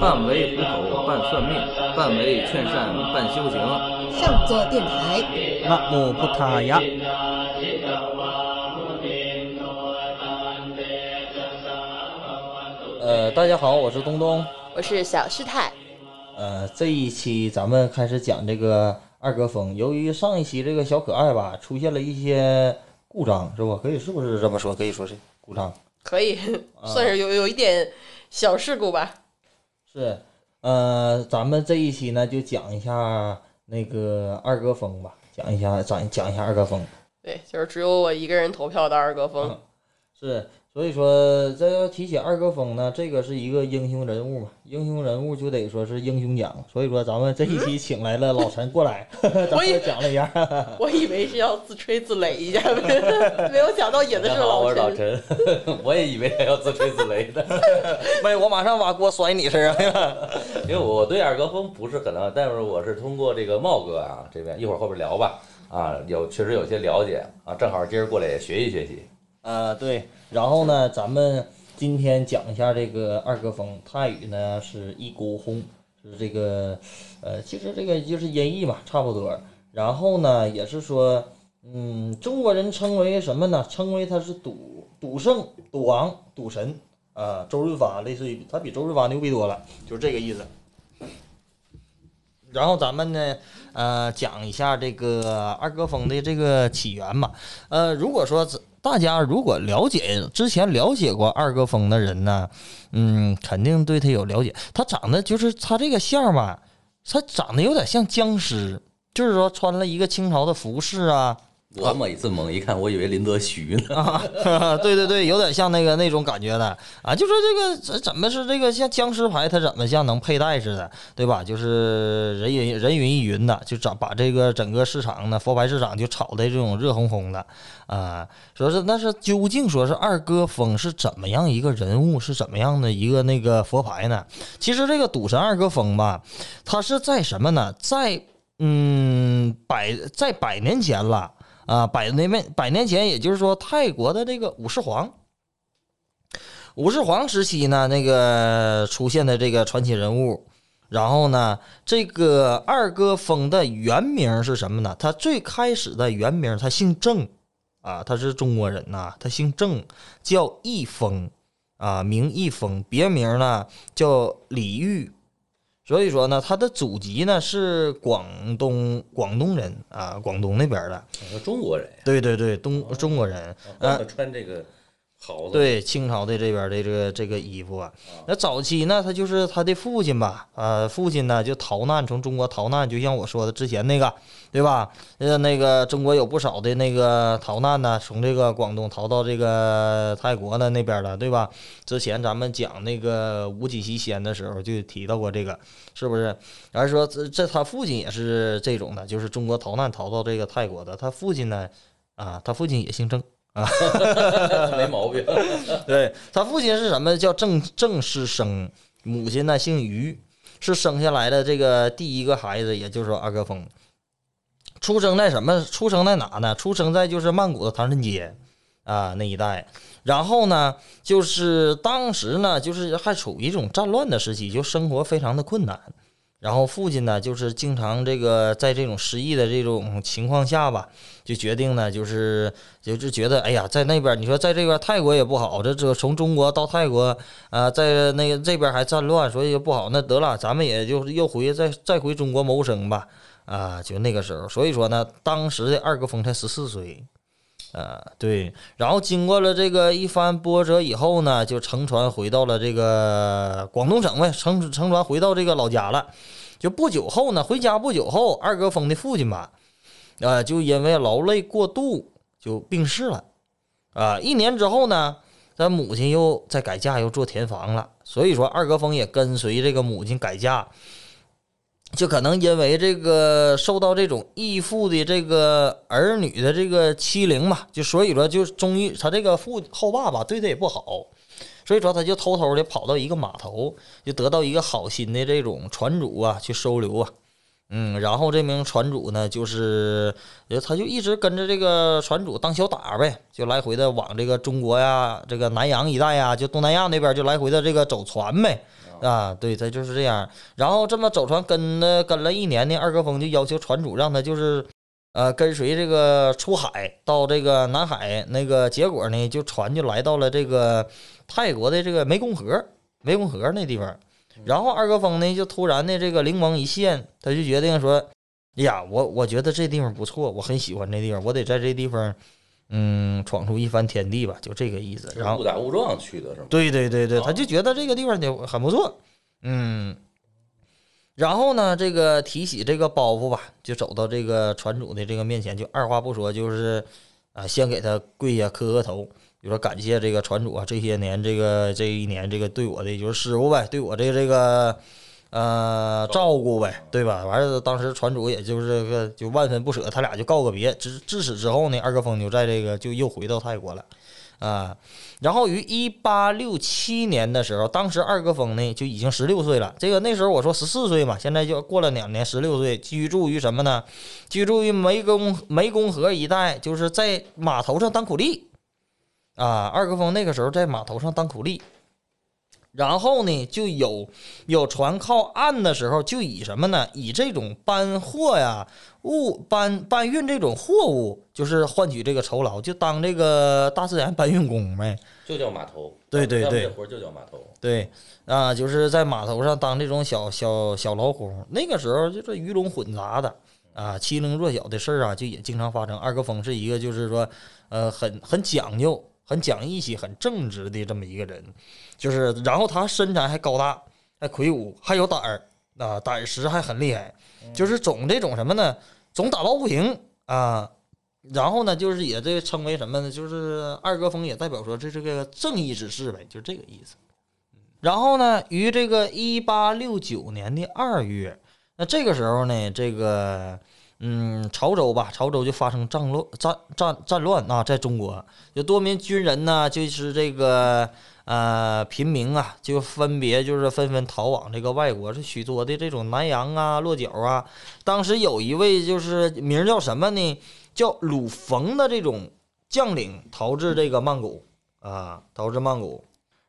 半为糊口，半算命，半为劝善，半修行。上座电台，那木布塔呀。呃，大家好，我是东东，我是小师太。呃，这一期咱们开始讲这个二哥风。由于上一期这个小可爱吧，出现了一些故障，是不？可以是不是这么说？可以说是故障。可以，算是有有一点小事故吧。是，呃，咱们这一期呢，就讲一下那个二哥风吧，讲一下，讲讲一下二哥风。对，就是只有我一个人投票的二哥风。是。所以说，这要提起二哥峰呢，这个是一个英雄人物嘛，英雄人物就得说是英雄奖。所以说，咱们这一期请来了老陈过来，咱们讲了一下。我以为是要自吹自擂一下，没有想到引的是老陈。我是老陈，我也以为他要自吹自擂的。没，我马上把锅甩你身上了。因为我对二哥峰不是很了解但是我是通过这个茂哥啊这边，一会儿后边聊吧。啊，有确实有些了解啊，正好今儿过来也学习学习。啊，对。然后呢，咱们今天讲一下这个二哥峰，泰语呢是一锅轰，是这个，呃，其实这个就是音译嘛，差不多。然后呢，也是说，嗯，中国人称为什么呢？称为他是赌赌圣、赌王、赌神啊。周润发类似于他比周润发牛逼多了，就是这个意思。然后咱们呢，呃，讲一下这个二哥峰的这个起源吧。呃，如果说大家如果了解之前了解过二哥峰的人呢，嗯，肯定对他有了解。他长得就是他这个相嘛，他长得有点像僵尸，就是说穿了一个清朝的服饰啊。我每次猛一看，我以为林则徐呢。啊，对对对，有点像那个那种感觉的啊，就说这个怎怎么是这个像僵尸牌，它怎么像能佩戴似的，对吧？就是人云人云亦云的，就找把这个整个市场呢，佛牌市场就炒的这种热烘烘的啊。说是那是究竟说是二哥峰是怎么样一个人物，是怎么样的一个那个佛牌呢？其实这个赌神二哥峰吧，他是在什么呢？在嗯百在百年前了。啊，百年百百年前，也就是说，泰国的这个武士皇，武士皇时期呢，那个出现的这个传奇人物。然后呢，这个二哥峰的原名是什么呢？他最开始的原名他姓郑，啊，他是中国人呐，他姓郑，叫易峰，啊，名义峰，别名呢叫李煜。所以说呢，他的祖籍呢是广东广东人啊，广东那边的，中国人。对对对，东中国人。呃，穿这个。对清朝的这边的这个这个衣服啊，那早期呢，他就是他的父亲吧，呃，父亲呢就逃难从中国逃难，就像我说的之前那个，对吧？呃，那个中国有不少的那个逃难呢，从这个广东逃到这个泰国的那边了，对吧？之前咱们讲那个无极西仙的时候就提到过这个，是不是？而说这这他父亲也是这种的，就是中国逃难逃到这个泰国的，他父亲呢，啊，他父亲也姓郑。啊，没毛病。对他父亲是什么？叫郑郑师生，母亲呢姓于，是生下来的这个第一个孩子，也就是说阿哥峰，出生在什么？出生在哪呢？出生在就是曼谷的唐人街啊那一带。然后呢，就是当时呢，就是还处于一种战乱的时期，就生活非常的困难。然后父亲呢，就是经常这个在这种失意的这种情况下吧，就决定呢，就是就是觉得，哎呀，在那边你说在这边泰国也不好，这这从中国到泰国啊，在那个这边还战乱，所以不好。那得了，咱们也就又回再再回中国谋生吧，啊，就那个时候。所以说呢，当时的二哥峰才十四岁，啊，对。然后经过了这个一番波折以后呢，就乘船回到了这个广东省呗，乘乘船回到这个老家了。就不久后呢，回家不久后，二哥峰的父亲吧，啊，就因为劳累过度就病逝了，啊，一年之后呢，他母亲又在改嫁，又做田房了。所以说，二哥峰也跟随这个母亲改嫁，就可能因为这个受到这种义父的这个儿女的这个欺凌嘛，就所以说就终于他这个父后爸爸对他也不好。所以说，他就偷偷的跑到一个码头，就得到一个好心的这种船主啊，去收留啊，嗯，然后这名船主呢，就是，他就一直跟着这个船主当小打呗，就来回的往这个中国呀、这个南洋一带呀，就东南亚那边就来回的这个走船呗。啊，对，他就是这样。然后这么走船跟了跟了一年呢，二哥峰就要求船主让他就是，呃，跟随这个出海到这个南海。那个结果呢，就船就来到了这个泰国的这个湄公河，湄公河那地方。然后二哥峰呢，就突然的这个灵光一现，他就决定说：“哎呀，我我觉得这地方不错，我很喜欢这地方，我得在这地方，嗯，闯出一番天地吧，就这个意思。”然后误打误撞去的是吗？对对对对，哦他就觉得这个地方就很不错，嗯。然后呢，这个提起这个包袱吧，就走到这个船主的这个面前，就二话不说，就是啊，先给他跪下磕个头，就说感谢这个船主啊，这些年这个这一年这个对我的就是师傅呗，对我这个这个呃照顾呗，对吧？完了，当时船主也就是个就万分不舍，他俩就告个别。至至此之后呢，二哥峰就在这个就又回到泰国了。啊，然后于一八六七年的时候，当时二哥峰呢就已经十六岁了。这个那时候我说十四岁嘛，现在就过了两年，十六岁，居住于什么呢？居住于湄公湄公河一带，就是在码头上当苦力。啊，二哥峰那个时候在码头上当苦力，然后呢，就有有船靠岸的时候，就以什么呢？以这种搬货呀、物搬搬运这种货物，就是换取这个酬劳，就当这个大自然搬运工呗。就叫码头。对对对活儿就叫码头。对啊，就是在码头上当这种小小小劳工。那个时候就是鱼龙混杂的啊，欺凌弱小的事儿啊，就也经常发生。二哥峰是一个就是说，呃，很很讲究、很讲义气、很正直的这么一个人。就是，然后他身材还高大，还魁梧，还有胆儿啊，胆识还很厉害，就是总这种什么呢？总打抱不平啊。然后呢，就是也这称为什么呢？就是二哥峰也代表说这这个正义之士呗，就这个意思。然后呢，于这个一八六九年的二月，那这个时候呢，这个嗯，潮州吧，潮州就发生战乱，战战战乱啊，在中国有多名军人呢，就是这个呃平民啊，就分别就是纷纷逃往这个外国，是许多的这种南洋啊、落脚啊。当时有一位就是名叫什么呢？叫鲁冯的这种将领逃至这个曼谷啊，逃至曼谷。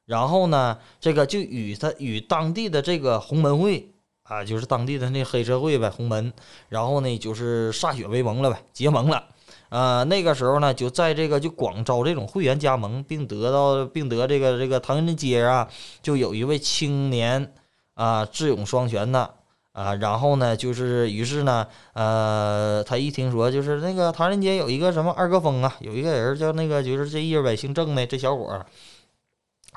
然后呢，这个就与他与当地的这个洪门会啊，就是当地的那黑社会呗，洪门，然后呢就是歃血为盟了呗，结盟了。呃，那个时候呢，就在这个就广招这种会员加盟，并得到并得这个这个唐人街啊，就有一位青年啊，智勇双全的啊，然后呢，就是于是呢，呃，他一听说就是那个唐人街有一个什么二哥峰啊，有一个人叫那个就是这一呗，姓郑的这小伙儿，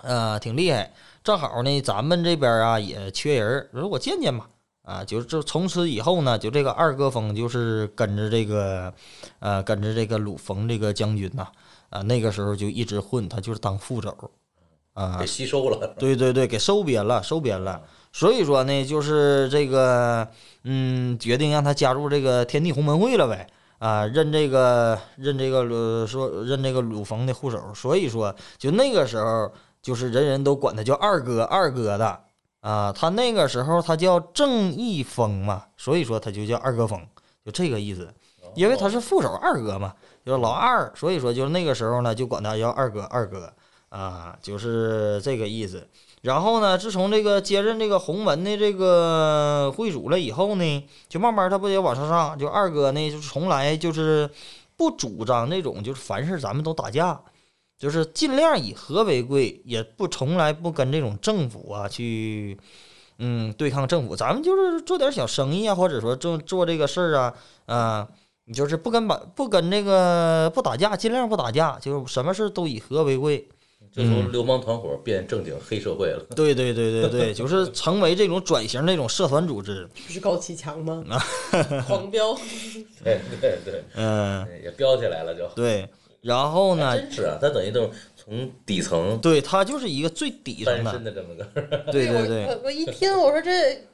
呃，挺厉害。正好呢，咱们这边啊也缺人说我见见吧。啊，就是这从此以后呢，就这个二哥峰就是跟着这个，呃，跟着这个鲁冯这个将军呐、啊，那个时候就一直混，他就是当副手，啊给，吸收了。对对对，给收编了，收编了。所以说呢，就是这个，嗯，决定让他加入这个天地鸿门会了呗。啊，认这个认这个鲁说认这个鲁冯的护手。所以说，就那个时候，就是人人都管他叫二哥，二哥的啊。他那个时候他叫郑义峰嘛，所以说他就叫二哥峰，就这个意思。因为他是副手二哥嘛，就是老二，所以说就是那个时候呢，就管他叫二哥，二哥啊，就是这个意思。然后呢，自从这个接任这个洪门的这个会主了以后呢，就慢慢他不也往上上，就二哥呢，就是从来就是不主张那种就是凡事咱们都打架，就是尽量以和为贵，也不从来不跟这种政府啊去。嗯，对抗政府，咱们就是做点小生意啊，或者说做做这个事儿啊，啊、你就是不跟把不跟这个不打架，尽量不打架，就是什么事儿都以和为贵。就从流氓团伙变正经黑社会了。对对对对对，就是成为这种转型那种社团组织。不是高启强吗？狂飙，对对对，嗯，也飙起来了就。对。然后呢，真是啊，他等于都是从底层对他就是一个最底层翻身的，的这么个。对对对，我我一听我说这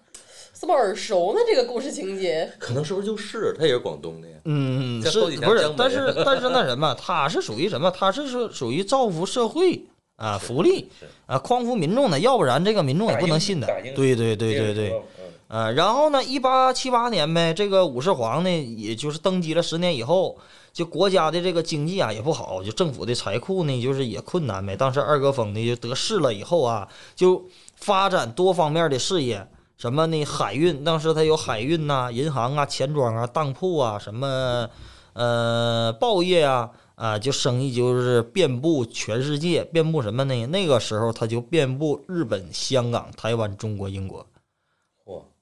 怎么耳熟呢？这个故事情节，可能是不是就是他也是广东的呀？嗯，是不是？但是但是那什么，他是属于什么？他是属属于造福社会啊，福利啊，匡扶民众的，要不然这个民众也不能信的。对对对对对，呃，然后呢，一八七八年呗，这个武士皇呢，也就是登基了十年以后，就国家的这个经济啊也不好，就政府的财库呢就是也困难呗。当时二哥峰呢就得势了以后啊，就发展多方面的事业，什么呢？海运，当时他有海运呐、银行啊、钱庄啊、当铺啊，什么呃报业啊。啊，就生意就是遍布全世界，遍布什么呢？那个时候他就遍布日本、香港、台湾、中国、英国，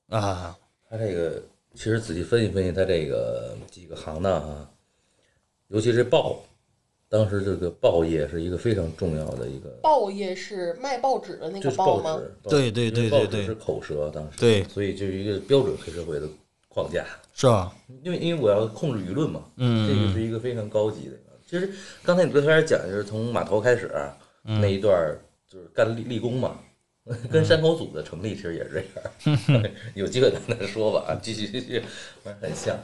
啊。他这个其实仔细分析分析，他这个几个行当啊，尤其是报，当时这个报业是一个非常重要的一个，报业是卖报纸的那个报吗？对对对对对报纸是口舌，当时对所以就是一个标准黑社会的框架。是吧？因为因为我要控制舆论嘛，嗯这个是一个非常高级的。其实刚才你最开始讲就是从码头开始、嗯那一段儿就是干立立功嘛，跟山口组的成立其实也是这样。有机会咱再说吧，啊，继续继续，很像。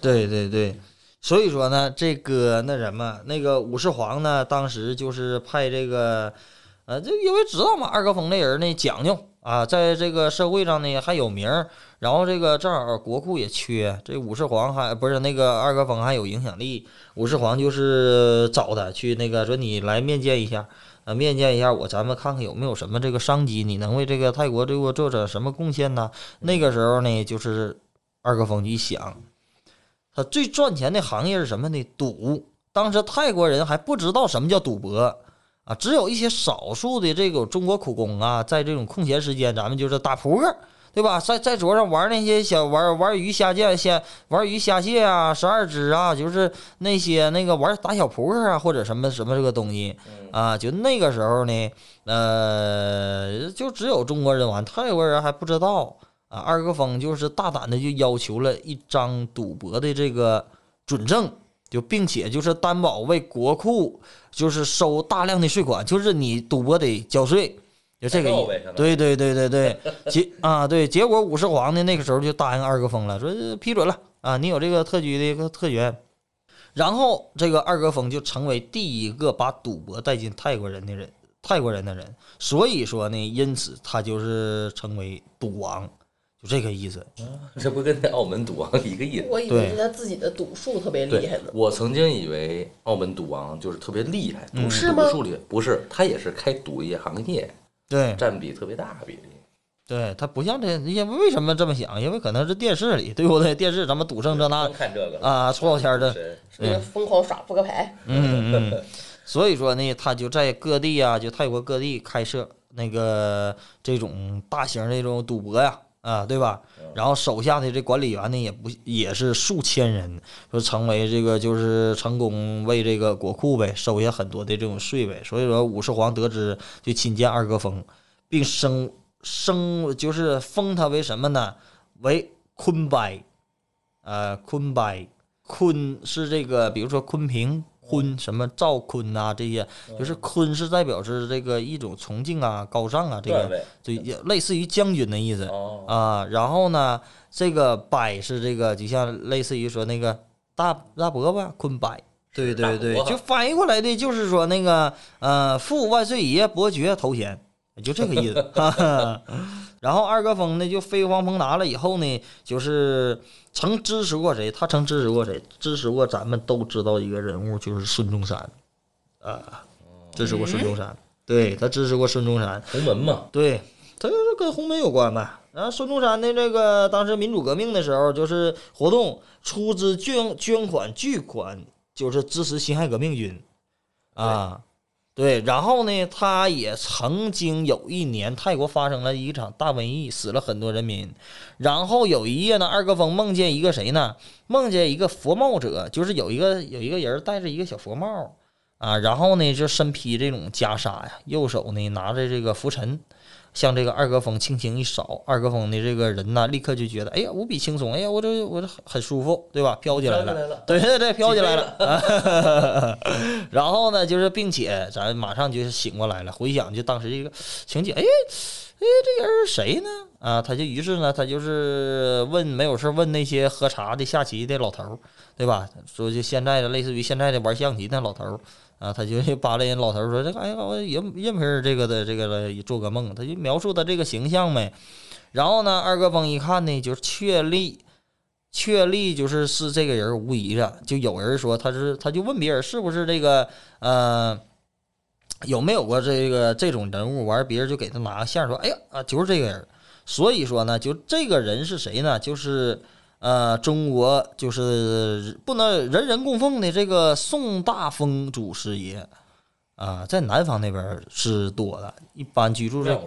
对对对，所以说呢，这个那什么，那个武士皇呢，当时就是派这个，呃，就因为知道嘛，二哥峰这人呢讲究啊，在这个社会上呢还有名儿，然后这个正好国库也缺，这武士皇还不是那个二哥峰还有影响力，武士皇就是找他去那个说你来面见一下。啊，面见一下我，咱们看看有没有什么这个商机，你能为这个泰国这个做点什么贡献呢？那个时候呢，就是二哥峰一想，他最赚钱的行业是什么呢？赌。当时泰国人还不知道什么叫赌博啊，只有一些少数的这个中国苦工啊，在这种空闲时间，咱们就是打扑克，对吧？在在桌上玩那些小玩玩鱼虾蟹、虾玩鱼虾蟹啊、十二只啊，就是那些那个玩打小扑克啊，或者什么什么这个东西啊，就那个时候呢，呃，就只有中国人玩，泰国人还不知道。啊，二哥峰就是大胆的就要求了一张赌博的这个准证，就并且就是担保为国库就是收大量的税款，就是你赌博得交税，就这个意代购呗相当于对对对对对，结 啊对，结果武士皇呢那个时候就答应二哥峰了，说呃批准了啊，你有这个特区的一个特权。然后这个二哥峰就成为第一个把赌博带进泰国人的人，泰国人的人，所以说呢，因此他就是成为赌王，就这个意思。这不跟那澳门赌王一个意思？我以为是他自己的赌术特别厉害对呢，。我曾经以为澳门赌王就是特别厉害，赌术厉害，不是，他也是开赌业行业，对占比特别大比例。对，他不像这，因为为什么这么想？因为可能是电视里，对不对？电视咱们赌圣这那看这个啊，出老千儿的，是疯狂耍扑克牌？嗯嗯。所以说呢，他就在各地啊，就泰国各地开设那个这种大型的这种赌博呀，啊，对吧？然后手下的这管理员呢，也不也是数千人，说成为这个就是成功为这个国库呗收下很多的这种税呗。所以说武士皇得知就亲见二哥封，并升升就是封他为什么呢？为坤伯，呃，坤伯，坤是这个，比如说昆平。坤什么赵坤呐、这些就是坤是代表是这个一种崇敬啊、高尚啊，这个就也类似于将军的意思。哦，啊，然后呢，这个百是这个，就像类似于说那个大大伯伯坤百，对对对就翻译过来的就是说那个呃，父万岁爷伯爵头衔，就这个意思。然后二哥峰呢，就飞黄腾达了以后呢，就是曾支持过谁？他曾支持过谁？支持过咱们都知道一个人物，就是孙中山啊，支持过孙中山。对他支持过孙中山，洪门嘛，对，他就是跟洪门有关呗。然后孙中山的这个当时民主革命的时候，就是活动出资捐捐款巨款，就是支持辛亥革命军啊。对，然后呢，他也曾经有一年泰国发生了一场大瘟疫，死了很多人民。然后有一夜呢，二哥峰梦见一个谁呢？梦见一个佛帽者，就是有一个有一个人戴着一个小佛帽啊，然后呢就身披这种袈裟呀，右手呢拿着这个拂尘，向这个二哥峰轻轻一扫，二哥峰的这个人呢，立刻就觉得，哎呀，无比轻松，哎呀，我这我这很很舒服，对吧？飘起来了。了，对对对，飘起来了。然后呢，就是并且咱马上就是醒过来了，回想就当时这个情景，哎哎，这人是谁呢？啊，他就于是呢，他就是问没有事问那些喝茶的、下棋的老头儿，对吧？说就现在的类似于现在的玩象棋的老头儿啊，他就 扒拉人老头说这个，哎呀，我人人品儿这个的这个的做个梦，他就描述他这个形象呗。然后呢，二哥峰一看呢，就是确立。确立就是是这个人无疑的，就有人说他是，他就问别人是不是这个呃有没有过这个这种人物，完别人就给他拿个线说，哎呀啊就是这个人，所以说呢，就这个人是谁呢？就是呃中国就是不能人人供奉的这个宋大风祖师爷啊，在南方那边是多的，一般居住在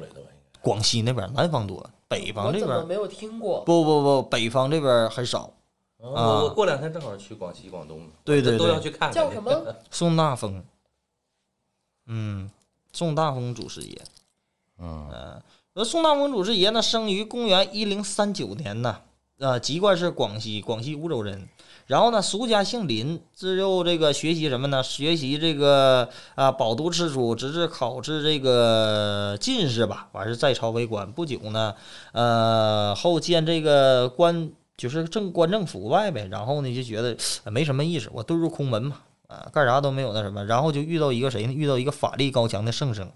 广西那边，南方多，北方这边怎么没有听过？不不不，北方这边很少。哦啊过两天正好去广西、广东，对对对都要去看看。叫什么？宋大风，嗯，宋大风祖师爷。嗯，呃，宋大风祖师爷呢，生于公元一零三九年呢，呃，籍贯是广西，广西梧州人。然后呢，俗家姓林，自幼这个学习什么呢？学习这个啊，饱读诗书，直至考至这个进士吧，完事在朝为官。不久呢，呃，后见这个官就是正官正腐败呗，然后呢就觉得没什么意思，我遁入空门嘛，啊，干啥都没有那什么，然后就遇到一个谁呢？遇到一个法力高强的圣僧，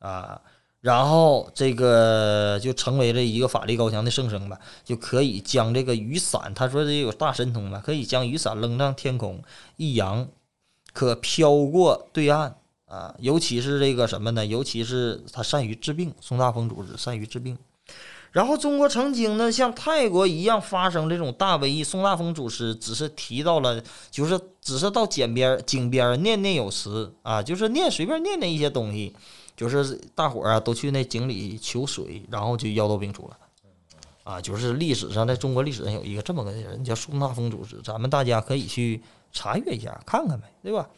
啊，然后这个就成为了一个法力高强的圣僧吧，就可以将这个雨伞，他说这有大神通吧，可以将雨伞扔上天空，一扬可飘过对岸啊。尤其是这个什么呢？尤其是他善于治病，宋大风祖师善于治病。然后中国曾经呢，像泰国一样发生这种大瘟疫，宋大风祖师只是提到了，就是只是到井边儿井边儿念念有词啊，就是念随便念念一些东西，就是大伙儿啊都去那井里求水，然后就药到病除了。啊，就是历史上，在中国历史上有一个这么个人叫宋大风组织，咱们大家可以去查阅一下，看看呗，对吧？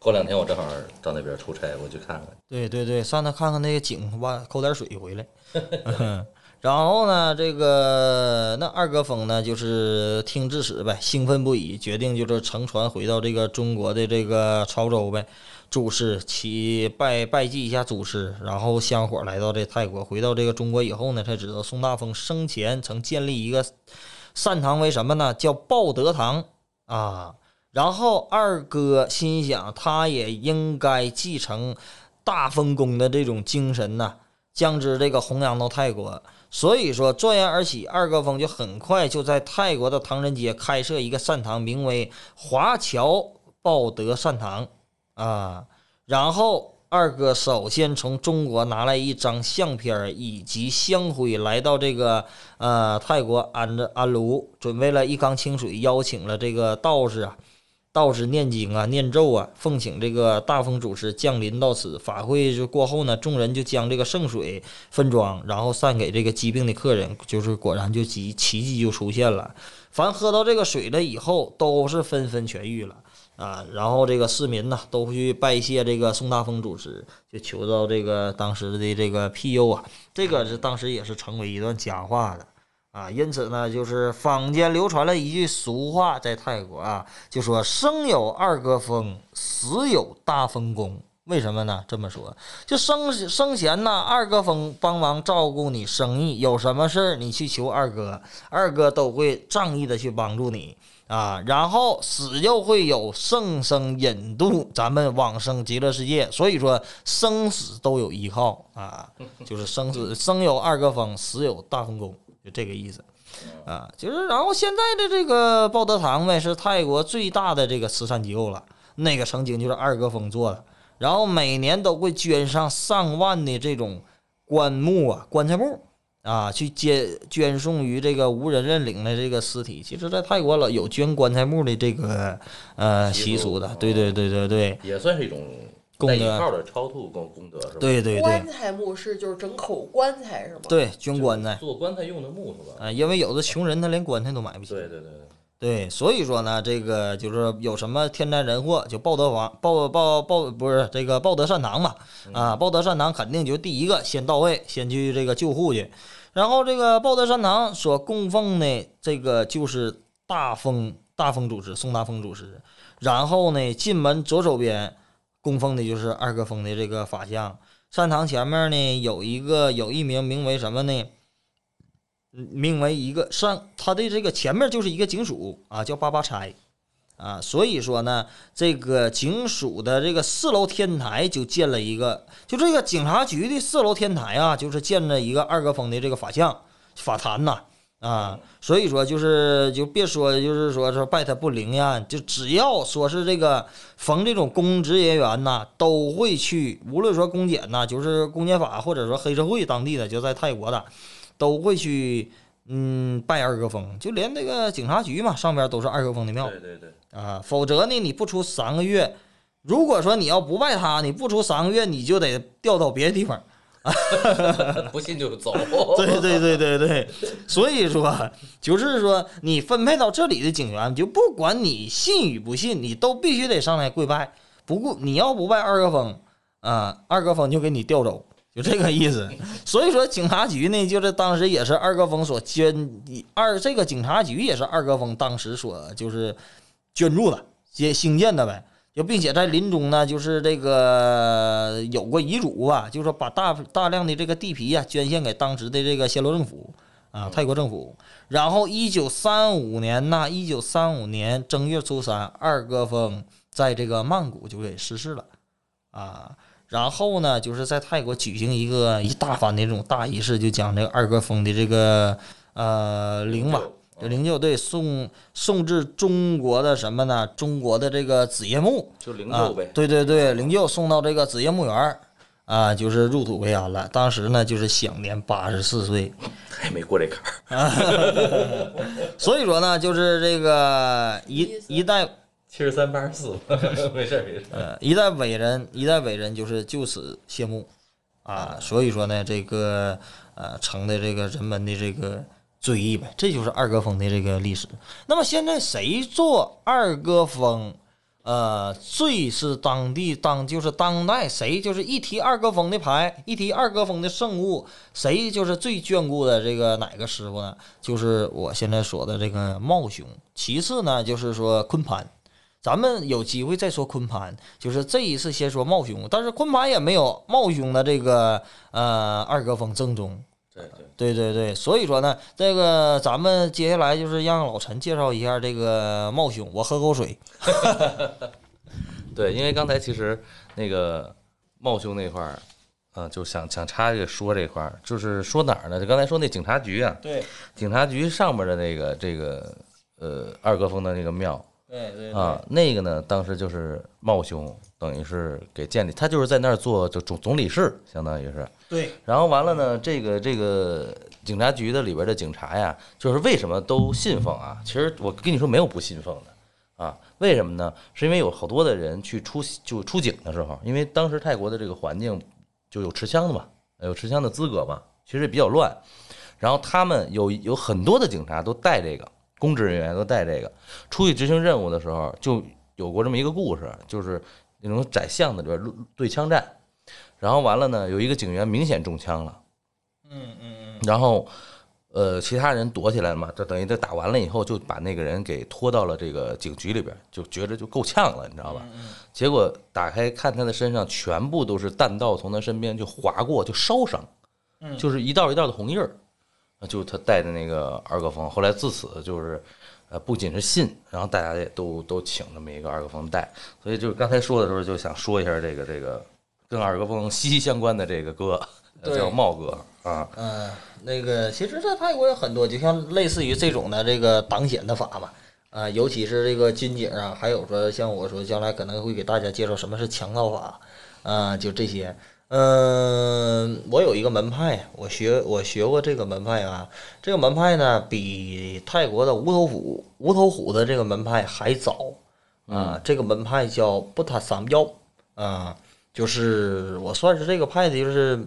过两天我正好到那边出差，我去看看。对对对，上那看看那个井，挖抠点水回来。然后呢，这个那二哥峰呢，就是听致使呗，兴奋不已，决定就是乘船回到这个中国的这个潮州呗。祖师起拜拜祭一下祖师，然后香火来到这泰国，回到这个中国以后呢，才知道宋大风生前曾建立一个善堂，为什么呢？叫报德堂啊。然后二哥心想，他也应该继承大丰公的这种精神呐、将之这个弘扬到泰国。所以说，转眼而起，二哥峰就很快就在泰国的唐人街开设一个善堂，名为华侨报德善堂啊。然后二哥首先从中国拿来一张相片儿以及香灰，来到这个呃泰国安着安炉，准备了一缸清水，邀请了这个道士啊。道士念经啊，念咒啊，奉请这个大风祖师降临到此。法会就过后呢，众人就将这个圣水分装，然后散给这个疾病的客人。就是果然就奇奇迹就出现了，凡喝到这个水了以后，都是纷纷痊愈了啊。然后这个市民呢，都去拜谢这个宋大风主持，就求到这个当时的这个庇佑啊。这个是当时也是成为一段佳话的。啊，因此呢，就是坊间流传了一句俗话，在泰国啊，就说“生有二哥峰，死有大风公”。为什么呢？这么说，就生生前呢，二哥峰帮忙照顾你生意，有什么事儿你去求二哥，二哥都会仗义的去帮助你啊。然后死又会有圣僧引渡咱们往生极乐世界。所以说，生死都有依靠啊，就是生死生有二哥峰，死有大风公。就这个意思，啊，就是然后现在的这个报德堂呗，是泰国最大的这个慈善机构了。那个曾经就是二哥峰做的，然后每年都会捐上上万的这种棺木啊、棺材木啊，去捐捐送于这个无人认领的这个尸体。其实，在泰国老有捐棺材木的这个呃习俗的，对对对对对也算是一种功德的超度功功德是吧？，对对对棺材木是就是整口棺材是吗？，对，捐棺材做棺材用的木头吧？啊，因为有的穷人他连棺材都买不起。对对对对，对，所以说呢，这个就是有什么天灾人祸，就报德王报报报不是这个报德善堂嘛，啊，报德善堂肯定就第一个先到位，先去这个救护去，然后这个报德善堂所供奉的这个就是大风大风祖师宋大风祖师，然后呢进门左手边供奉的就是二哥峰的这个法像，善堂前面呢有一个有一名名为什么呢？名为一个上，它的这个前面就是一个警署啊，叫八八拆，啊，所以说呢，这个警署的这个四楼天台就建了一个，就这个警察局的四楼天台啊，就是建了一个二哥峰的这个法像、法坛呐。啊，所以说就是就别说就是说说拜他不灵验，就只要说是这个逢这种公职人员呐，都会去，无论说公检呐，就是公检法或者说黑社会当地的，就在泰国的，都会去嗯拜二哥峰，就连那个警察局嘛，上边都是二哥峰的庙对对对，啊，否则呢，你不出三个月，如果说你要不拜他，你不出三个月，你就得调到别的地方。不信就走。对对对对对，所以说就是说，你分配到这里的警员，就不管你信与不信，你都必须得上来跪拜。不过你要不拜二哥峰啊，二哥峰就给你调走，就这个意思。所以说警察局呢，就是当时也是二哥峰所捐二这个警察局也是二哥峰当时所就是捐助的、建兴建的呗。就并且在临终呢，就是这个有过遗嘱吧，就是说把大大量的这个地皮啊、捐献给当时的这个暹罗政府啊，泰国政府。然后一九三五年呐，一九三五年正月初三，二哥峰在这个曼谷就给逝世了啊。然后呢，就是在泰国举行一个一大番的这种大仪式，就将这个二哥峰的这个呃灵吧。这灵柩对送送至中国的什么呢？中国的这个子夜墓就灵啊柩呗，，对对对，灵柩送到这个子夜墓园儿啊，就是入土为安了。当时呢，就是享年八十四岁。还没过这坎儿。所以说呢，就是这个一一代七十三八十四，没事儿没事儿。呃一代伟人，一代伟人就是就此谢幕啊。所以说呢，这个呃成的这个人们的这个追忆呗，这就是二哥峰的这个历史。那么现在谁做二哥峰？呃，最是当地当就是当代谁就是一提二哥峰的牌，一提二哥峰的圣物，谁就是最眷顾的这个哪个师傅呢？就是我现在说的这个茂雄。其次呢，就是说坤盘。咱们有机会再说昆盘，就是这一次先说茂兄，但是昆盘也没有茂兄的这个呃二哥峰正宗。对对，对对对，所以说呢，这个咱们接下来就是让老陈介绍一下这个茂兄，我喝口水。对，因为刚才其实那个茂兄那块儿，嗯，就想想插一个说这块儿，就是说哪儿呢？就刚才说那警察局啊，对警察局上面的那个这个呃二哥峰的那个庙对对啊，那个呢，当时就是茂兄等于是给建立，他就是在那儿做就总总理事，相当于是。对然后完了呢，这个这个警察局的里边的警察呀，就是为什么都信奉啊？其实我跟你说，没有不信奉的啊。为什么呢？是因为有好多的人去出就出警的时候，因为当时泰国的这个环境就有持枪的嘛，有持枪的资格嘛，其实比较乱。然后他们有有很多的警察都带这个，公职人员都带这个，出去执行任务的时候，就有过这么一个故事，就是那种窄巷子里边对对枪战。然后完了呢，有一个警员明显中枪了，嗯嗯然后呃，其他人躲起来了嘛，就等于他打完了以后，就把那个人给拖到了这个警局里边，就觉着就够呛了，你知道吧？结果打开看他的身上全部都是弹道从他身边就划过，就烧伤，就是一道一道的红印就他带的那个二哥峰，后来自此就是。呃，不仅是信，然后大家也都都请这么一个二哥峰带，所以就是刚才说的时候，就想说一下这个这个跟二哥峰息息相关的这个歌，呃对叫茂哥啊，嗯，那个其实，在泰国有很多，就像类似于这种的这个挡险的法嘛，啊，尤其是这个军警啊，还有说像我说将来可能会给大家介绍什么是强盗法，啊，就这些。嗯，我有一个门派，我学我学过这个门派啊。这个门派呢，比泰国的无头虎无头虎的这个门派还早啊。这个门派叫布塔三妖啊，就是我算是这个派的，就是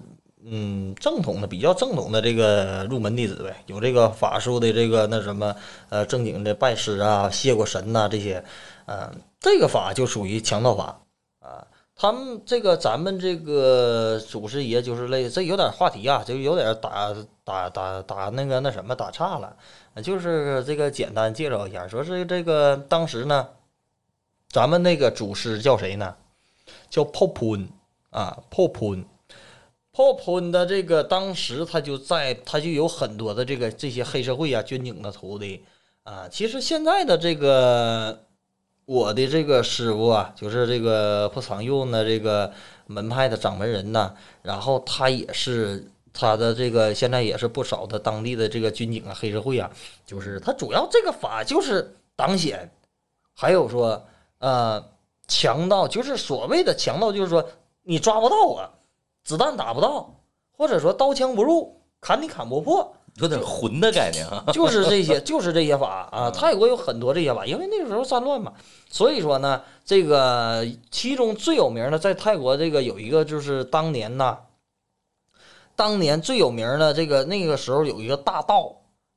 嗯正统的比较正统的这个入门弟子呗，有这个法术的这个那什么呃正经的拜师啊、谢过神呐、这些，啊，这个法就属于强盗法啊。他们这个咱们这个祖师爷就是类，这有点话题啊，就有点打打打打那个那什么打岔了，就是这个简单介绍一下，说是这个当时呢，咱们那个祖师叫谁呢？叫炮喷啊，炮喷。炮喷的这个当时他就在，他就有很多的这个这些黑社会啊、军警的徒弟啊。其实现在的这个我的这个师傅啊，就是这个破长佑呢，这个门派的掌门人呢，然后他也是他的这个现在也是不少的当地的这个军警啊、黑社会啊，就是他主要这个法就是挡险，还有说呃强盗，就是所谓的强盗，就是说你抓不到我，子弹打不到，或者说刀枪不入，砍你砍不破，有点混的概念啊。就是这些，就是这些法啊。泰国有很多这些法，因为那时候战乱嘛，所以说呢，这个其中最有名的，在泰国这个有一个就是当年呐，当年最有名的这个那个时候有一个大道，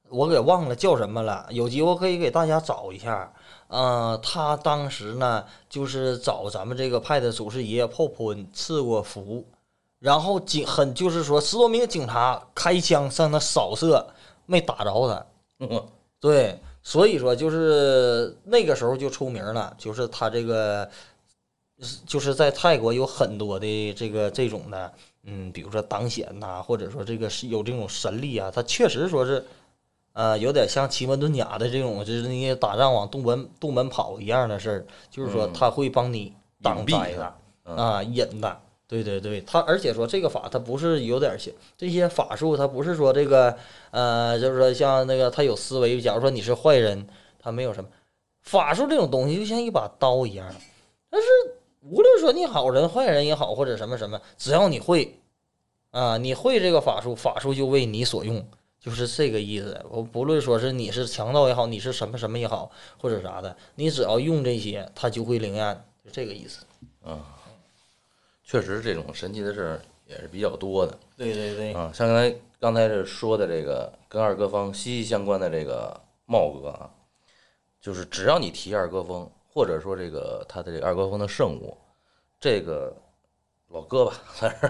我给忘了叫什么了，有机会可以给大家找一下。呃，他当时呢，就是找咱们这个派的祖师爷泡坤赐过福，然后警很就是说十多名警察开枪向他扫射，没打着他。嗯 对，所以说就是那个时候就出名了，就是他这个，就是在泰国有很多的这个这种的，嗯，比如说挡险呐、或者说这个是有这种神力啊，他确实说是，呃，有点像奇门遁甲的这种，就是那些打仗往东门东门跑一样的事儿，就是说嗯他会帮你挡灾的嗯啊，引的。对对对，他而且说这个法，他不是有点像这些法术，他不是说这个呃，就是说像那个他有思维，假如说你是坏人，他没有什么法术这种东西，就像一把刀一样。但是无论说你好人坏人也好，或者什么什么，只要你会啊，你会这个法术，法术就为你所用，就是这个意思。我不论说是你是强盗也好，你是什么什么也好，或者啥的，你只要用这些，他就会灵验，就这个意思。啊确实这种神奇的事儿也是比较多的对对对，啊。像刚才刚才这说的这个跟二哥方息息相关的这个茂哥啊，就是只要你提二哥峰，或者说这个他的这个二哥峰的圣物，这个老哥吧，算是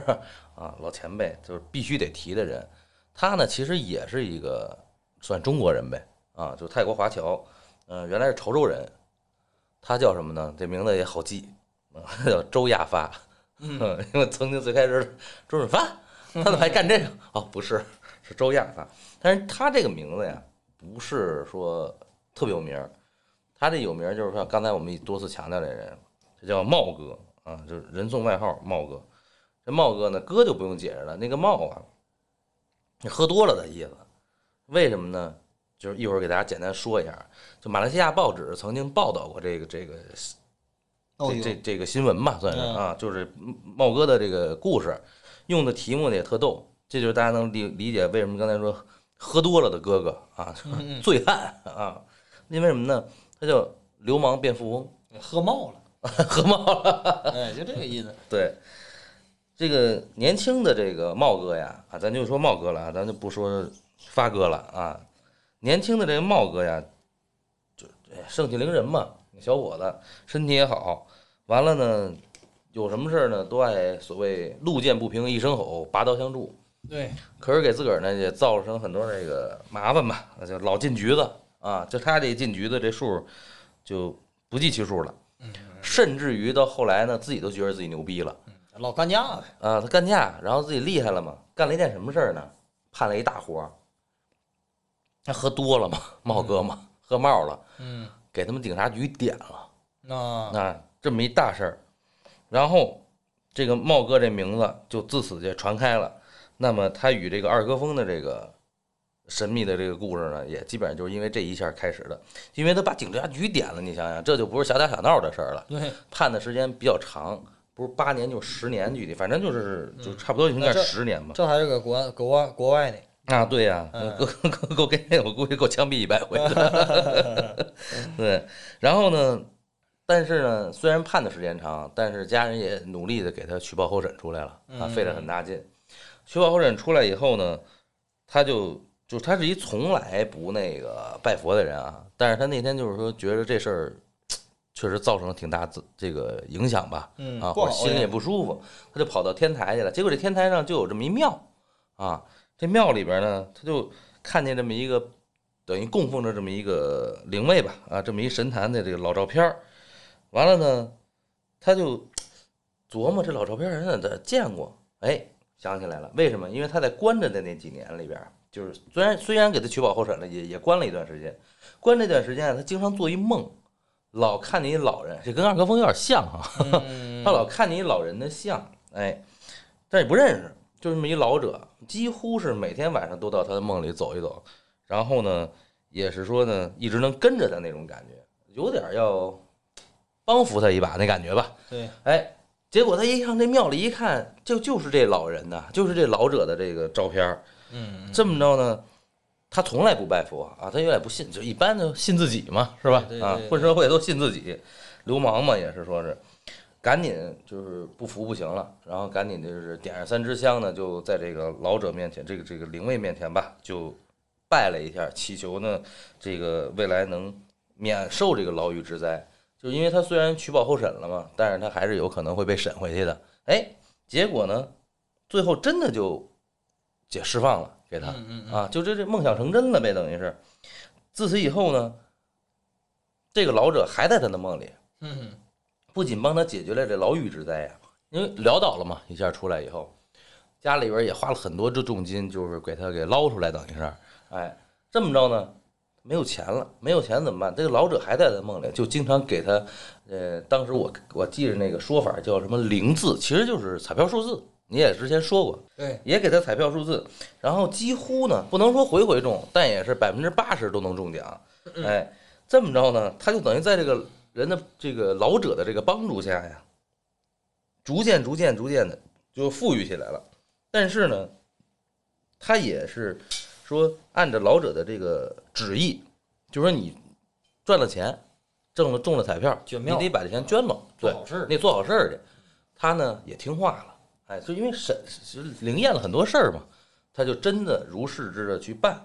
啊老前辈，就是必须得提的人。他呢，其实也是一个算中国人呗，啊，就泰国华侨，嗯、原来是潮州人，他叫什么呢？这名字也好记，啊，叫周亚发。嗯，因为曾经最开始周润发，他怎么还干这个？哦，不是，是周亚发。但是他这个名字呀，不是说特别有名儿，他这有名就是说刚才我们多次强调这人，这叫茂哥啊，就是人送外号茂哥。这茂哥呢，哥就不用解释了，那个茂啊，你喝多了的意思。为什么呢？就是一会儿给大家简单说一下，就马来西亚报纸曾经报道过这个这个这这这个新闻吧，算是嗯啊，就是茂哥的这个故事，用的题目呢也特逗，这就是大家能理理解为什么刚才说喝多了的哥哥啊，醉汉啊，因为什么呢？他叫流氓变富翁，喝冒了，喝冒了。哎，就这个意思。对，这个年轻的这个茂哥呀，啊，咱就说茂哥了啊，咱就不说发哥了啊。年轻的这个茂哥呀，就哎盛气凌人嘛，小伙子身体也好，完了呢，有什么事儿呢，都爱所谓路见不平一声吼，拔刀相助。对，可是给自个儿呢也造成很多这个麻烦吧，那就老进局子啊，就他这进局子这数就不计其数了，甚至于到后来呢，自己都觉得自己牛逼了。老干架呗。啊，他干架，然后自己厉害了嘛，干了一件什么事儿呢？判了一大活儿。他喝多了嘛，茂哥嘛，喝冒了，嗯，给他们警察局点了，那啊，这么一大事儿。然后这个茂哥这名字就自此就传开了。那么他与这个二哥峰的这个神秘的这个故事呢，也基本上就是因为这一下开始的，因为他把警察局点了，你想想，这就不是小打小闹的事儿了。对，判的时间比较长，不是八年就是十年，具体反正就是就差不多应该十年吧。这还是搁国国外国外呢。啊，对呀、嗯够够够给我估计够枪毙一百回的。对，然后呢，但是呢，虽然判的时间长，但是家人也努力的给他取保候审出来了啊，嗯费了很大劲。取保候审出来以后呢，他就就他是一从来不那个拜佛的人啊，但是他那天就是说觉得这事儿确实造成了挺大自这个影响吧，嗯啊，或者心里也不舒服，他就跑到天台去了。结果这天台上就有这么一庙啊，这庙里边呢，他就看见这么一个等于供奉着这么一个灵位吧，啊，这么一神坛的这个老照片儿。完了呢，他就琢磨这老照片人哪哪见过？哎，想起来了，为什么？因为他在关着的那几年里边，就是虽然虽然给他取保候审了，也也关了一段时间。关这段时间啊，他经常做一梦，老看见一老人，这跟二哥峰有点像哈、嗯他老看见一老人的像，哎，但也不认识，就这么一老者，几乎是每天晚上都到他的梦里走一走，然后呢，也是说呢，一直能跟着他那种感觉，有点要帮扶他一把那感觉吧。对，哎，结果他一上这庙里一看，就就是这老人呐，就是这老者的这个照片儿。嗯，这么着呢，他从来不拜佛啊，他有点不信，就一般就信自己嘛，是吧啊，混社会都信自己，流氓嘛也是说是，赶紧就是不服不行了，然后赶紧就是点上三支香呢，就在这个老者面前，这个这个灵位面前吧，就拜了一下，祈求呢这个未来能免受这个牢狱之灾。就因为他虽然取保候审了嘛，但是他还是有可能会被审回去的。哎，结果呢，最后真的就解释放了给他。啊，就这这梦想成真了呗，等于是。自此以后呢，这个老者还在他的梦里，嗯不仅帮他解决了这牢狱之灾呀，因为潦倒了嘛，一下出来以后，家里边也花了很多这重金，就是给他给捞出来，等于是，哎，这么着呢，没有钱了，没有钱怎么办？这个老者还在他梦里，就经常给他，呃，当时我我记着那个说法叫什么零字，其实就是彩票数字，你也之前说过，对，也给他彩票数字，然后几乎呢不能说回回中，但也是百分之八十都能中奖。哎，这么着呢，他就等于在这个人的这个老者的这个帮助下呀，逐渐逐渐逐渐的就富裕起来了。但是呢，他也是说按着老者的这个旨意，就说你赚了钱，挣了中了彩票，你得把这钱捐了，对，做好事儿你得做好事儿去。他呢也听话了，哎，就因为审灵验了很多事儿嘛，他就真的如是之的去办，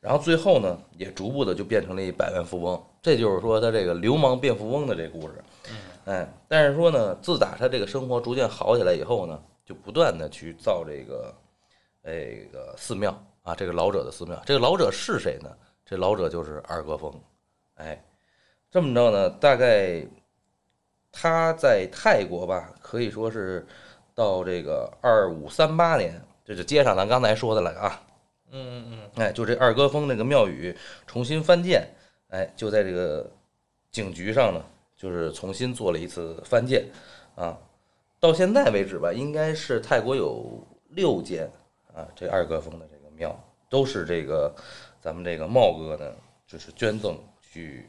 然后最后呢也逐步的就变成了一百万富翁。这就是说他这个流氓变富翁的这故事，哎，但是说呢，自打他这个生活逐渐好起来以后呢，就不断的去造这个这个寺庙啊，这个老者的寺庙。这个老者是谁呢？这老者就是二哥峰，哎，这么着呢，大概他在泰国吧，可以说是到这个二五三八年，这就接上咱刚才说的了啊，嗯嗯嗯哎，就这二哥峰那个庙宇重新翻建，哎，就在这个警局上呢，就是重新做了一次翻建，啊，到现在为止吧，应该是泰国有六间啊，这二哥峰的这个庙都是这个咱们这个茂哥呢，就是捐赠去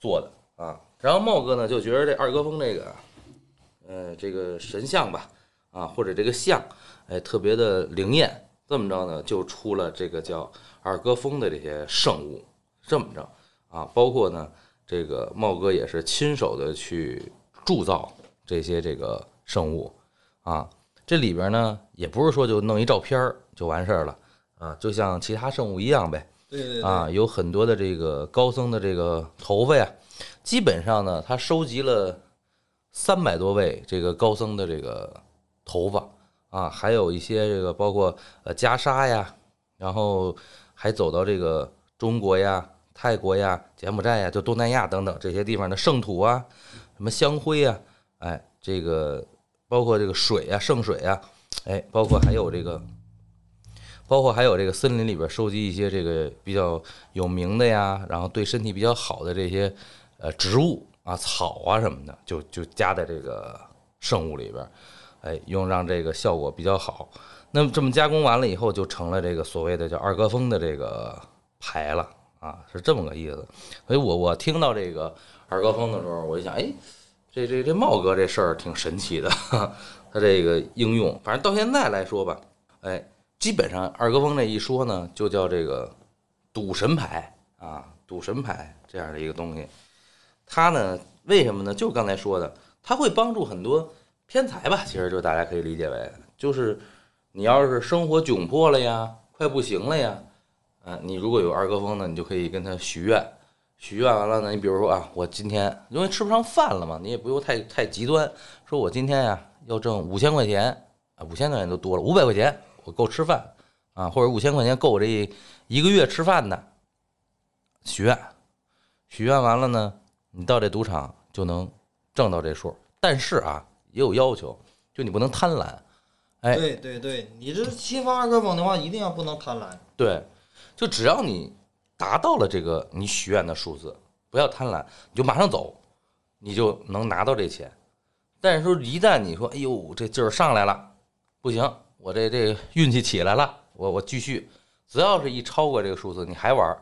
做的啊。然后茂哥呢就觉得这二哥峰这个，呃，这个神像吧，啊，或者这个像，哎，特别的灵验，这么着呢，就出了这个叫二哥峰的这些圣物，这么着啊，包括呢，这个茂哥也是亲手的去铸造这些这个圣物啊，这里边呢也不是说就弄一照片就完事儿了啊，就像其他圣物一样呗，对对啊，有很多的这个高僧的这个头发呀，基本上呢，他收集了三百多位这个高僧的这个头发啊，还有一些这个包括呃袈裟呀，然后还走到这个中国呀、泰国呀、柬埔寨呀，就东南亚等等这些地方的圣土啊，什么香灰啊，哎，这个包括这个水啊、圣水啊，哎，包括还有这个。包括还有这个森林里边收集一些这个比较有名的呀，然后对身体比较好的这些呃植物啊、草啊什么的，就就加在这个圣物里边，哎，用让这个效果比较好。那么这么加工完了以后，就成了这个所谓的叫二哥峰的这个牌了啊，是这么个意思。所以我我听到这个二哥峰的时候，我就想，哎，这这这茂哥这事儿挺神奇的，他这个应用，反正到现在来说吧，哎。基本上二哥峰这一说呢，就叫这个赌神牌啊，赌神牌这样的一个东西。它呢，为什么呢？就刚才说的，它会帮助很多偏财吧。其实就大家可以理解为，就是你要是生活窘迫了呀，快不行了呀，啊，你如果有二哥峰呢，你就可以跟他许愿。许愿完了呢，你比如说啊，我今天因为吃不上饭了嘛，你也不用太太极端，说我今天呀要挣五千块钱啊，五千块钱都多了，五百块钱。我够吃饭啊，或者五千块钱够我这一个月吃饭的。许愿，许愿完了呢，你到这赌场就能挣到这数。但是啊，也有要求，就你不能贪婪。哎，对对对，你这西方二哥峰的话，一定要不能贪婪。对，就只要你达到了这个你许愿的数字，不要贪婪，你就马上走。你就能拿到这钱。但是说一旦你说，哎呦，这劲儿上来了，不行，我这这运气起来了，我我继续，只要是一超过这个数字，你还玩，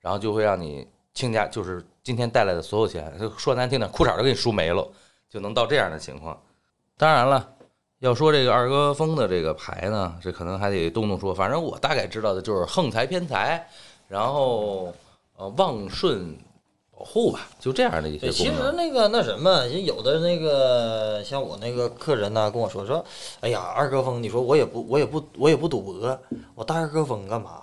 然后就会让你倾家，就是今天带来的所有钱，说难听点，裤衩都给你输没了，就能到这样的情况。当然了，要说这个二哥峰的这个牌呢，这可能还得东东说，反正我大概知道的就是横财偏财，然后呃旺顺保护吧，就这样的一些对，其实。那个那什么，有的那个像我那个客人呢跟我说说，哎呀，二哥峰，你说我也不我也不我也不赌博，我带二哥峰干嘛？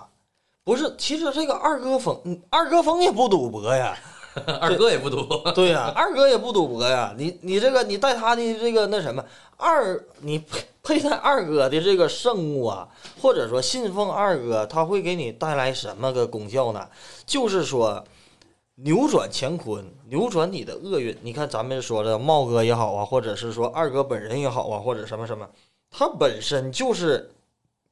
不是，其实这个二哥峰，嗯二哥峰也不赌博呀。二哥也不赌，对呀、二哥也不赌博呀。你你这个你带他的这个那什么二，你佩佩戴二哥的这个圣物啊，或者说信奉二哥，他会给你带来什么个功效呢？就是说扭转乾坤，扭转你的厄运。你看咱们说的茂哥也好啊，或者是说二哥本人也好啊，或者什么什么，他本身就是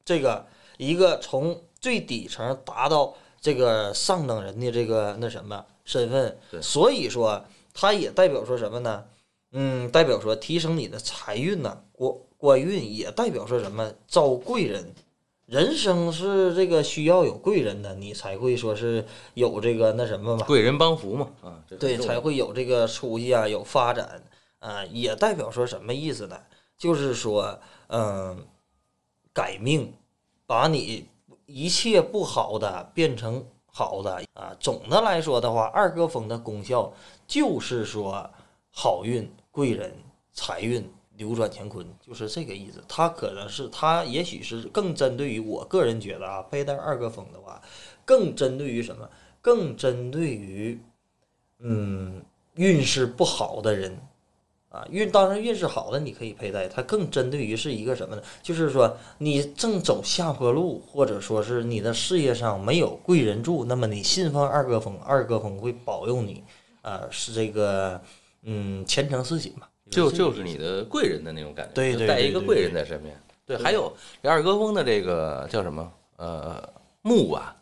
这个一个从最底层达到这个上等人的这个那什么身份，所以说他也代表说什么呢？嗯，代表说提升你的财运呐、官官运，也代表说什么招贵人。人生是这个需要有贵人的，你才会说是有这个那什么嘛，贵人帮扶嘛，啊，对，才会有这个出息啊，有发展啊，也代表说什么意思呢？就是说，嗯，改命，把你一切不好的变成好的啊。总的来说的话，二哥风的功效就是说好运、贵人、财运。扭转乾坤就是这个意思，他可能是他也许是更针对于我个人觉得啊，佩戴二哥峰的话，更针对于什么？更针对于嗯，运势不好的人啊，运当然运势好的你可以佩戴，它更针对于是一个什么呢？就是说你正走下坡路，或者说是你的事业上没有贵人助，那么你信奉二哥峰，二哥峰会保佑你啊，是这个嗯前程似锦嘛。就就是你的贵人的那种感觉，对对带一个贵人在身边。对，还有这二哥峰的这个叫什么？呃，木啊，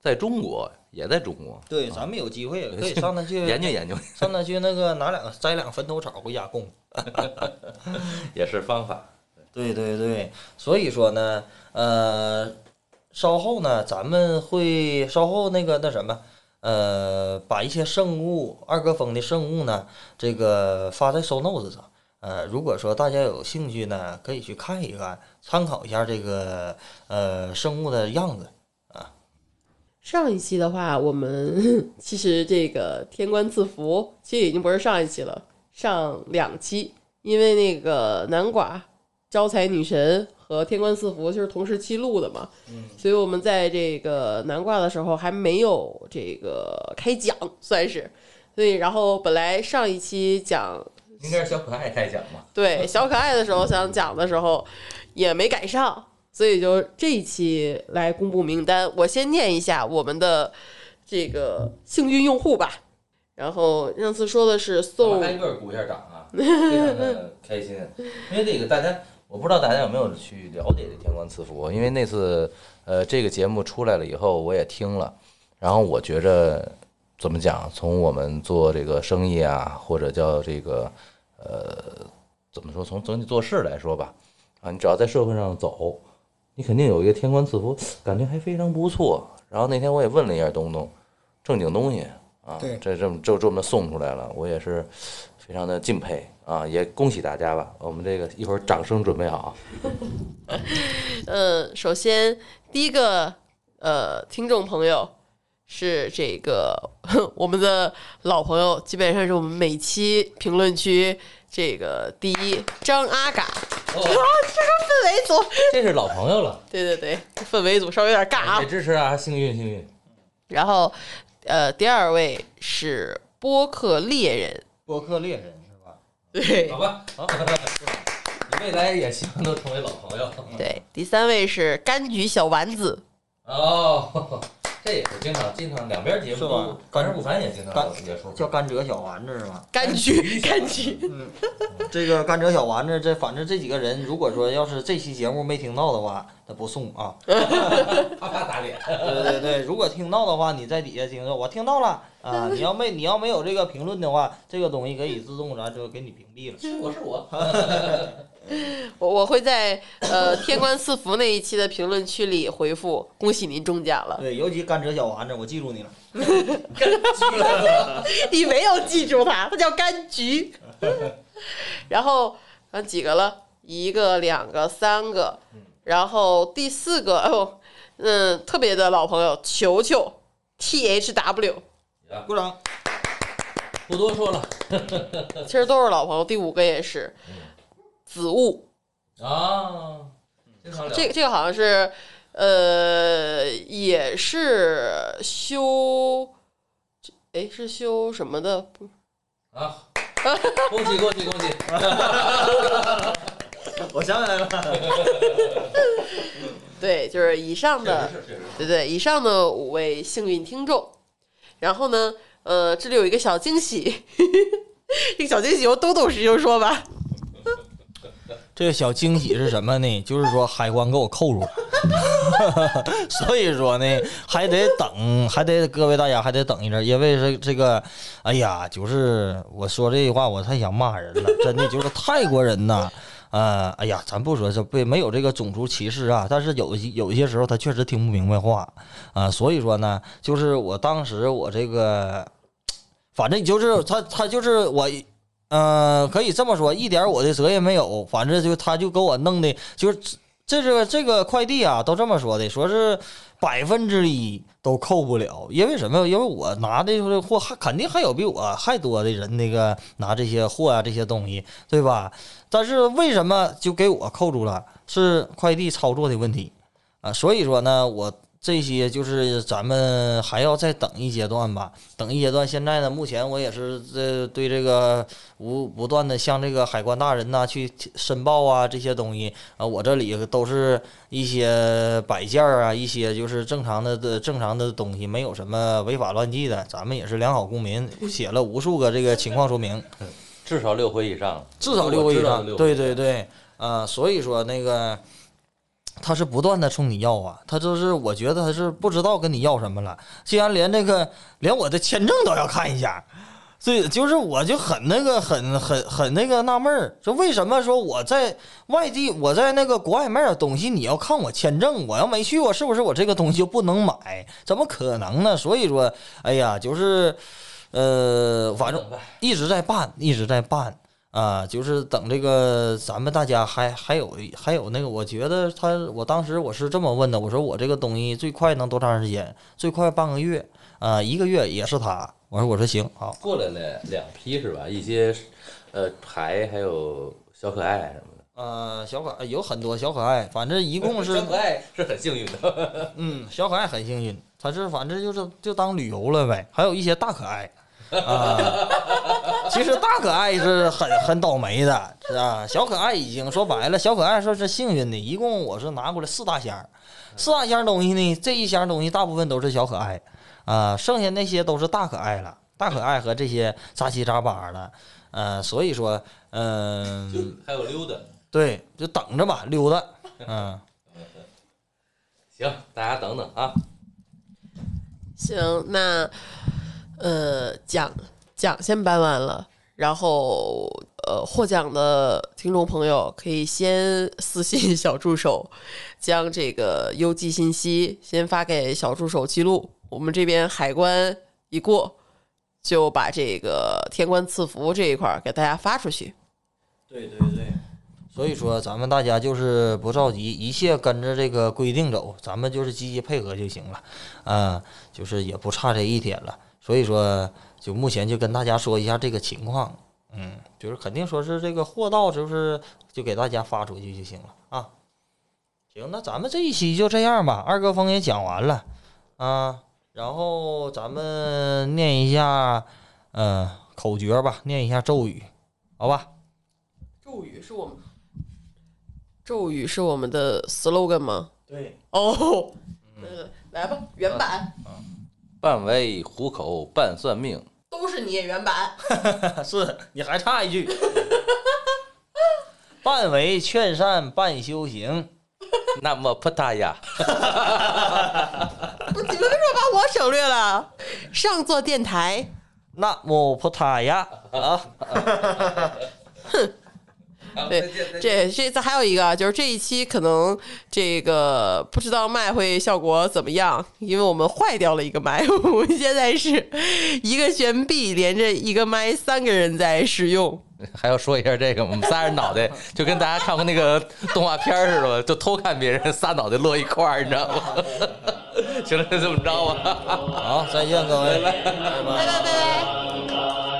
在中国也在中国，对，咱们有机会也可以 上那去研究研究上那去那个拿两个摘两个坟头草回家供。也是方法。对对对，所以说呢，呃，稍后呢，咱们会稍后那个那什么，呃，把一些圣物，二哥峰的圣物呢，这个发在 show notes 上。呃，如果说大家有兴趣呢，可以去看一看，参考一下这个呃圣物的样子啊。上一期的话，我们其实这个天官赐福，其实已经不是上一期了，上两期，因为那个南寡招财女神和天官赐福就是同时期录的嘛，所以我们在这个南挂的时候还没有这个开讲，算是，所以然后本来上一期讲应该是小可爱开讲嘛？对小可爱的时候想讲的时候也没赶上，所以就这一期来公布名单。我先念一下我们的这个幸运用户吧。然后上次说的是宋挨个鼓一下掌啊，非常的开心。因为这个大家，我不知道大家有没有去了解这天官赐福，因为那次呃这个节目出来了以后，我也听了，然后我觉着怎么讲，从我们做这个生意啊，或者叫这个呃怎么说，从整体做事来说吧，啊，你只要在社会上走，你肯定有一个天官赐福，感觉还非常不错。然后那天我也问了一下东东，正经东西啊，这这么就这么送出来了，我也是非常的敬佩啊，也恭喜大家吧。我们这个一会儿掌声准备好啊。呃，首先第一个呃听众朋友是这个 我们的老朋友，基本上是我们每期评论区这个第一张阿嘎，哦，氛围组，这是老朋友了，对对对，氛围组稍微有点尬啊也。支持啊，幸运幸运。然后呃第二位是播客猎人，播客猎人？对。好吧，好，你未来也希望都成为老朋友。对，第三位是柑橘小丸子，哦，这也是经常经常两边节目是吧？都，干事不凡也经常干有也说叫甘蔗小丸子是吧？柑橘，柑橘，这个甘蔗小丸子，这反正这几个人，如果说要是这期节目没听到的话，那不送啊。啪啪打脸。对对对，如果听到的话，你在底下听着，我听到了啊。你要没你要没有这个评论的话，这个东西可以自动咱就给你屏蔽了。是我是我，我我会在呃天官赐福那一期的评论区里回复恭喜您中奖了。对，尤其甘蔗小丸子，我记住你了。你没有记住他，他叫柑橘。然后啊几个了？一个、两个、三个，然后第四个，哦，嗯，特别的老朋友球球，T H W，鼓掌。不多说了 其实都是老朋友。第五个也是子午，啊，这个这个好像是，呃，也是修，哎，是修什么的？不啊，恭喜恭喜恭喜！我想起来了，对，就是以上的。对对，以上的五位幸运听众，然后呢，呃，这里有一个小惊喜，这个小惊喜由东东师兄说吧。这个小惊喜是什么呢？就是说海关给我扣住了，所以说呢，还得等，还得各位大家还得等一阵，因为是这个，哎呀，就是我说这句话，我太想骂人了，真的就是泰国人呐。呃，哎呀，咱不说这不没有这个种族歧视啊，但是有一有一些时候他确实听不明白话啊、所以说呢，就是我当时我这个，反正就是他他就是我呃，可以这么说，一点我的责任没有。反正就他就给我弄的，就是这这个这个快递啊，都这么说的，说是百分之一都扣不了，因为什么？因为我拿的这货还肯定还有比我还多的人那个拿这些货啊这些东西，对吧？但是为什么就给我扣住了？是快递操作的问题啊。所以说呢，我。这些就是咱们还要再等一阶段吧，等一阶段。现在呢，目前我也是这对这个无不断的向这个海关大人呐、去申报啊这些东西啊，我这里都是一些摆件儿啊，一些就是正常的的正常的东西，没有什么违法乱纪的。咱们也是良好公民，写了无数个这个情况说明，至少六回以上，至少六回以上。对对对，啊、所以说那个他是不断的冲你要啊，他就是我觉得他是不知道跟你要什么了，竟然连这个连我的签证都要看一下。所以就是我就很那个很很很那个纳闷儿，说为什么说我在外地我在那个国外卖点东西，你要看我签证，我要没去过，是不是我这个东西就不能买？怎么可能呢？所以说，哎呀，就是呃，反正一直在办，一直在办啊，就是等这个咱们大家还还有还有那个，我觉得他我当时我是这么问的，我说我这个东西最快能多长时间？最快半个月啊，一个月也是他。我说我说行好，过来了两批是吧？一些呃牌还有小可爱什么的。呃，小可爱有很多小可爱，反正一共 是小可爱是很幸运的，嗯，小可爱很幸运，他是反正就是就当旅游了呗，还有一些大可爱啊。其实大可爱是很很倒霉的，是吧？小可爱已经说白了，小可爱说是幸运的，一共我是拿过来四大箱，四大箱东西呢，这一箱东西大部分都是小可爱啊，剩下那些都是大可爱了，大可爱和这些杂七杂八的，呃，所以说，嗯、还有溜达。对，就等着吧，溜达，嗯。行，大家等等啊。行，那呃奖奖先颁完了，然后呃获奖的听众朋友可以先私信小助手，将这个邮寄信息先发给小助手记录，我们这边海关一过，就把这个天官赐福这一块儿给大家发出去。对对对，所以说咱们大家就是不着急，一切跟着这个规定走，咱们就是积极配合就行了，啊、就是也不差这一天了。所以说，就目前就跟大家说一下这个情况，嗯，就是肯定说是这个货到，就是就给大家发出去就行了啊。行，那咱们这一期就这样吧，二哥峰也讲完了啊，然后咱们念一下，嗯、口诀吧，念一下咒语，好吧？咒语是我们咒语是我们的 slogan 吗？对。哦，嗯，来吧，原版。啊半为糊口，半算命。都是你原版。是你还差一句，半为劝善，半修行。那么葡萄牙，不你们为什么把我省略了？上座电台，那么葡萄牙啊，对，这这这还有一个，就是这一期可能这个不知道麦会效果怎么样，因为我们坏掉了一个麦，我们现在是一个悬臂连着一个麦，三个人在使用。还要说一下这个，我们仨人脑袋就跟大家看过那个 动画片似的吧，就偷看别人仨脑袋摞一块儿，你知道吗？行了，就这么着吧。好，再见各位。拜拜拜拜。